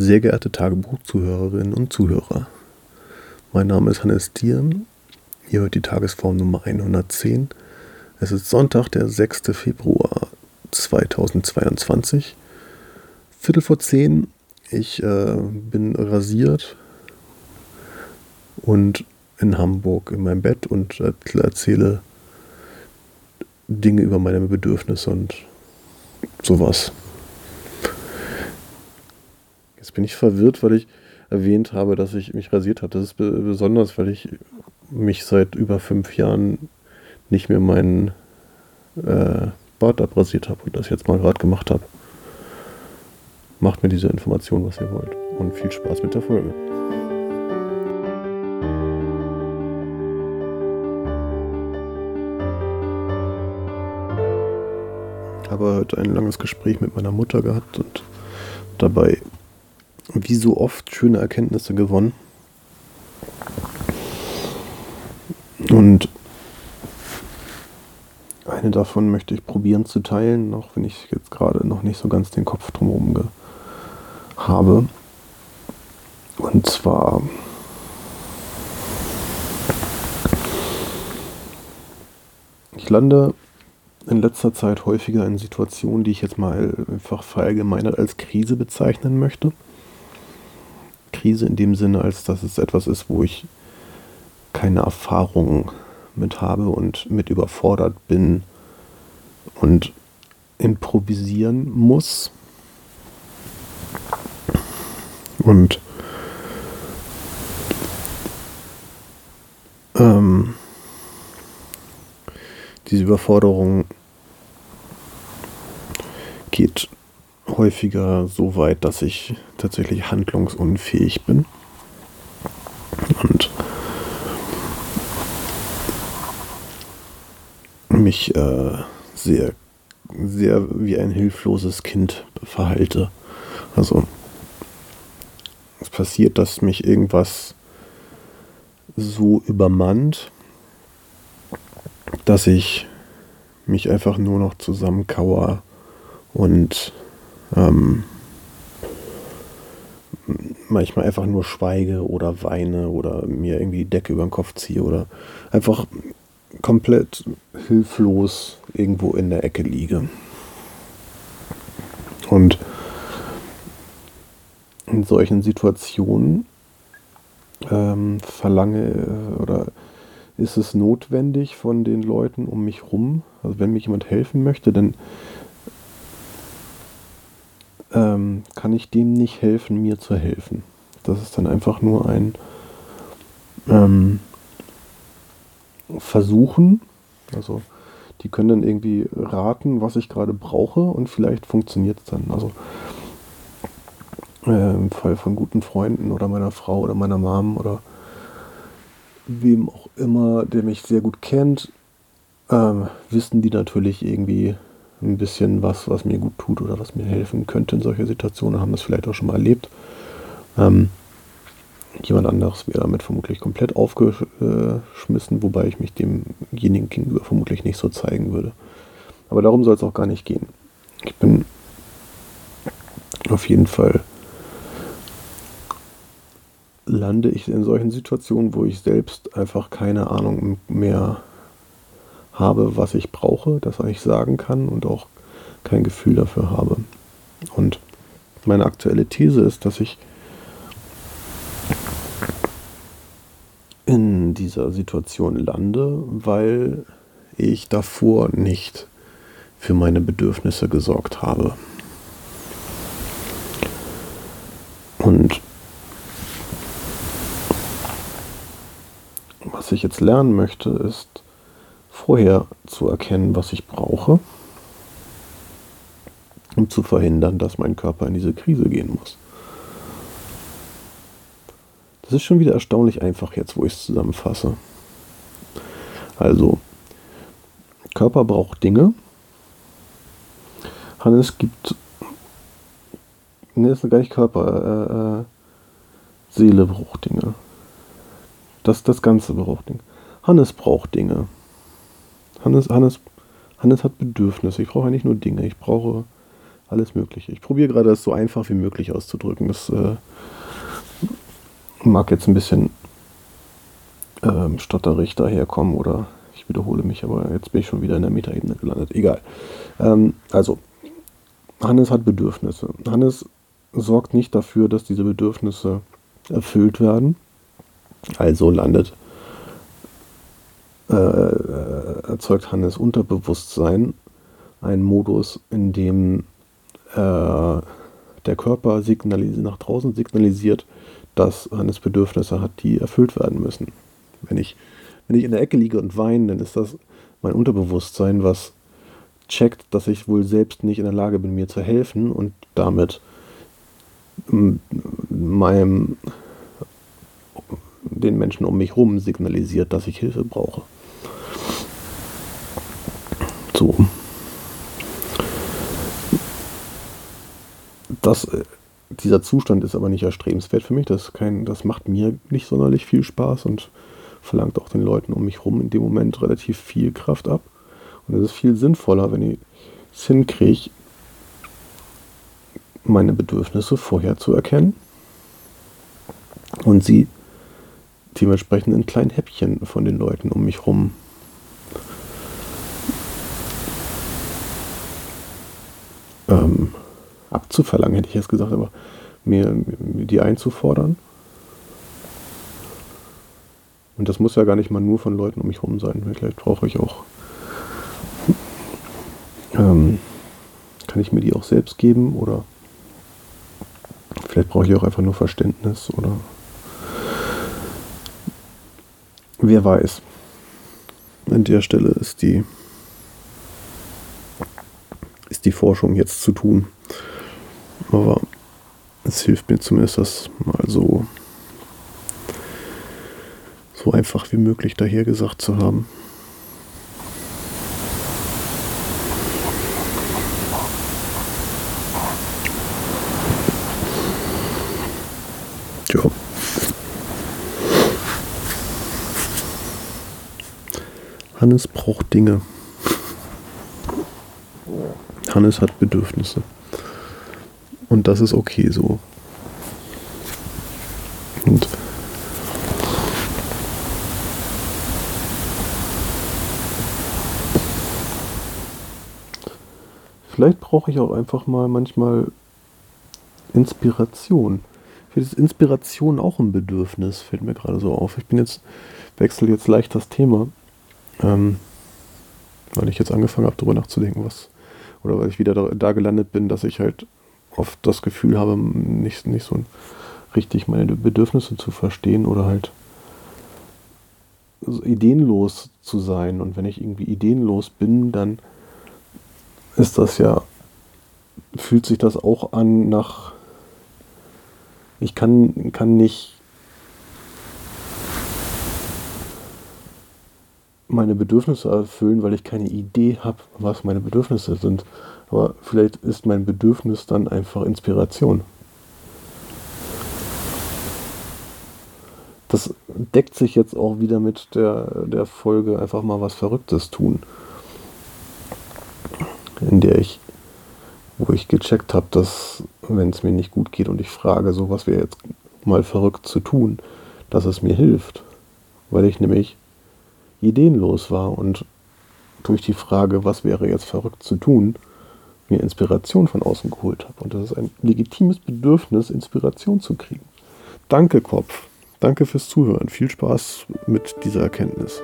Sehr geehrte Tagebuchzuhörerinnen und Zuhörer, mein Name ist Hannes Diem. Ihr hört die Tagesform Nummer 110. Es ist Sonntag, der 6. Februar 2022. Viertel vor zehn. Ich äh, bin rasiert und in Hamburg in meinem Bett und erzähle Dinge über meine Bedürfnisse und sowas. Jetzt bin ich verwirrt, weil ich erwähnt habe, dass ich mich rasiert habe. Das ist besonders, weil ich mich seit über fünf Jahren nicht mehr meinen äh, Bart abrasiert habe und das jetzt mal gerade gemacht habe. Macht mir diese Information, was ihr wollt. Und viel Spaß mit der Folge. Ich habe heute ein langes Gespräch mit meiner Mutter gehabt und dabei wie so oft schöne Erkenntnisse gewonnen. Und eine davon möchte ich probieren zu teilen, auch wenn ich jetzt gerade noch nicht so ganz den Kopf drumherum habe. Und zwar ich lande in letzter Zeit häufiger in Situationen, die ich jetzt mal einfach verallgemeinert als Krise bezeichnen möchte. Krise in dem Sinne, als dass es etwas ist, wo ich keine Erfahrung mit habe und mit überfordert bin und improvisieren muss. Und ähm, diese Überforderung geht häufiger so weit, dass ich tatsächlich handlungsunfähig bin. Und mich äh, sehr, sehr wie ein hilfloses Kind verhalte. Also es passiert, dass mich irgendwas so übermannt, dass ich mich einfach nur noch zusammenkauer und ähm, manchmal einfach nur schweige oder weine oder mir irgendwie die Decke über den Kopf ziehe oder einfach komplett hilflos irgendwo in der Ecke liege. Und in solchen Situationen ähm, verlange äh, oder ist es notwendig von den Leuten um mich rum, also wenn mir jemand helfen möchte, dann ähm, kann ich dem nicht helfen, mir zu helfen. Das ist dann einfach nur ein ähm, Versuchen. Also die können dann irgendwie raten, was ich gerade brauche und vielleicht funktioniert es dann. Also äh, im Fall von guten Freunden oder meiner Frau oder meiner Mom oder wem auch immer, der mich sehr gut kennt, äh, wissen die natürlich irgendwie, ein bisschen was, was mir gut tut oder was mir helfen könnte in solcher Situationen, haben das vielleicht auch schon mal erlebt. Ähm, jemand anderes wäre damit vermutlich komplett aufgeschmissen, wobei ich mich demjenigen gegenüber vermutlich nicht so zeigen würde. Aber darum soll es auch gar nicht gehen. Ich bin auf jeden Fall lande ich in solchen Situationen, wo ich selbst einfach keine Ahnung mehr habe, was ich brauche, das ich sagen kann und auch kein Gefühl dafür habe. Und meine aktuelle These ist, dass ich in dieser Situation lande, weil ich davor nicht für meine Bedürfnisse gesorgt habe. Und was ich jetzt lernen möchte, ist, vorher zu erkennen, was ich brauche, um zu verhindern, dass mein Körper in diese Krise gehen muss. Das ist schon wieder erstaunlich einfach jetzt, wo ich es zusammenfasse. Also, Körper braucht Dinge. Hannes gibt. Ne, ist gar nicht Körper. Äh, äh, Seele braucht Dinge. Das, das Ganze braucht Dinge. Hannes braucht Dinge. Hannes, Hannes, Hannes hat Bedürfnisse. Ich brauche eigentlich nur Dinge. Ich brauche Alles Mögliche. Ich probiere gerade, das so einfach wie möglich auszudrücken. Das äh, mag jetzt ein bisschen ähm, stotterig daherkommen oder ich wiederhole mich, aber jetzt bin ich schon wieder in der Metaebene gelandet. Egal. Ähm, also, Hannes hat Bedürfnisse. Hannes sorgt nicht dafür, dass diese Bedürfnisse erfüllt werden. Also landet, äh, erzeugt Hannes Unterbewusstsein einen Modus, in dem äh, der Körper nach draußen signalisiert, dass Hannes Bedürfnisse hat, die erfüllt werden müssen. Wenn ich, wenn ich in der Ecke liege und weine, dann ist das mein Unterbewusstsein, was checkt, dass ich wohl selbst nicht in der Lage bin, mir zu helfen und damit meinem den Menschen um mich herum signalisiert, dass ich Hilfe brauche. So. Das, äh, dieser Zustand ist aber nicht erstrebenswert für mich. Das, kein, das macht mir nicht sonderlich viel Spaß und verlangt auch den Leuten um mich herum in dem Moment relativ viel Kraft ab. Und es ist viel sinnvoller, wenn ich es hinkriege, meine Bedürfnisse vorher zu erkennen und sie dementsprechend in kleinen Häppchen von den Leuten um mich herum ähm, abzuverlangen, hätte ich jetzt gesagt, aber mir, mir die einzufordern. Und das muss ja gar nicht mal nur von Leuten um mich herum sein. Vielleicht brauche ich auch, ähm, kann ich mir die auch selbst geben oder vielleicht brauche ich auch einfach nur Verständnis oder wer weiß. An der Stelle ist die, die Forschung jetzt zu tun. Aber es hilft mir zumindest, das mal so, so einfach wie möglich dahergesagt zu haben. Hannes braucht Dinge. Hannes hat Bedürfnisse. Und das ist okay so. Und vielleicht brauche ich auch einfach mal manchmal Inspiration. Vielleicht ist Inspiration auch ein Bedürfnis, fällt mir gerade so auf. Ich bin jetzt, wechsle jetzt leicht das Thema. Ähm, weil ich jetzt angefangen habe, darüber nachzudenken, was, oder weil ich wieder da, da, gelandet bin, dass ich halt oft das Gefühl habe, nicht, nicht so richtig meine Bedürfnisse zu verstehen oder halt so ideenlos zu sein. Und wenn ich irgendwie ideenlos bin, dann ist das ja, fühlt sich das auch an nach, ich kann, kann nicht meine Bedürfnisse erfüllen, weil ich keine Idee habe, was meine Bedürfnisse sind. Aber vielleicht ist mein Bedürfnis dann einfach Inspiration. Das deckt sich jetzt auch wieder mit der, der Folge einfach mal was Verrücktes tun. In der ich, wo ich gecheckt habe, dass wenn es mir nicht gut geht und ich frage, so was wäre jetzt mal verrückt zu tun, dass es mir hilft. Weil ich nämlich ideenlos war und durch die Frage, was wäre jetzt verrückt zu tun, mir Inspiration von außen geholt habe. Und das ist ein legitimes Bedürfnis, Inspiration zu kriegen. Danke, Kopf. Danke fürs Zuhören. Viel Spaß mit dieser Erkenntnis.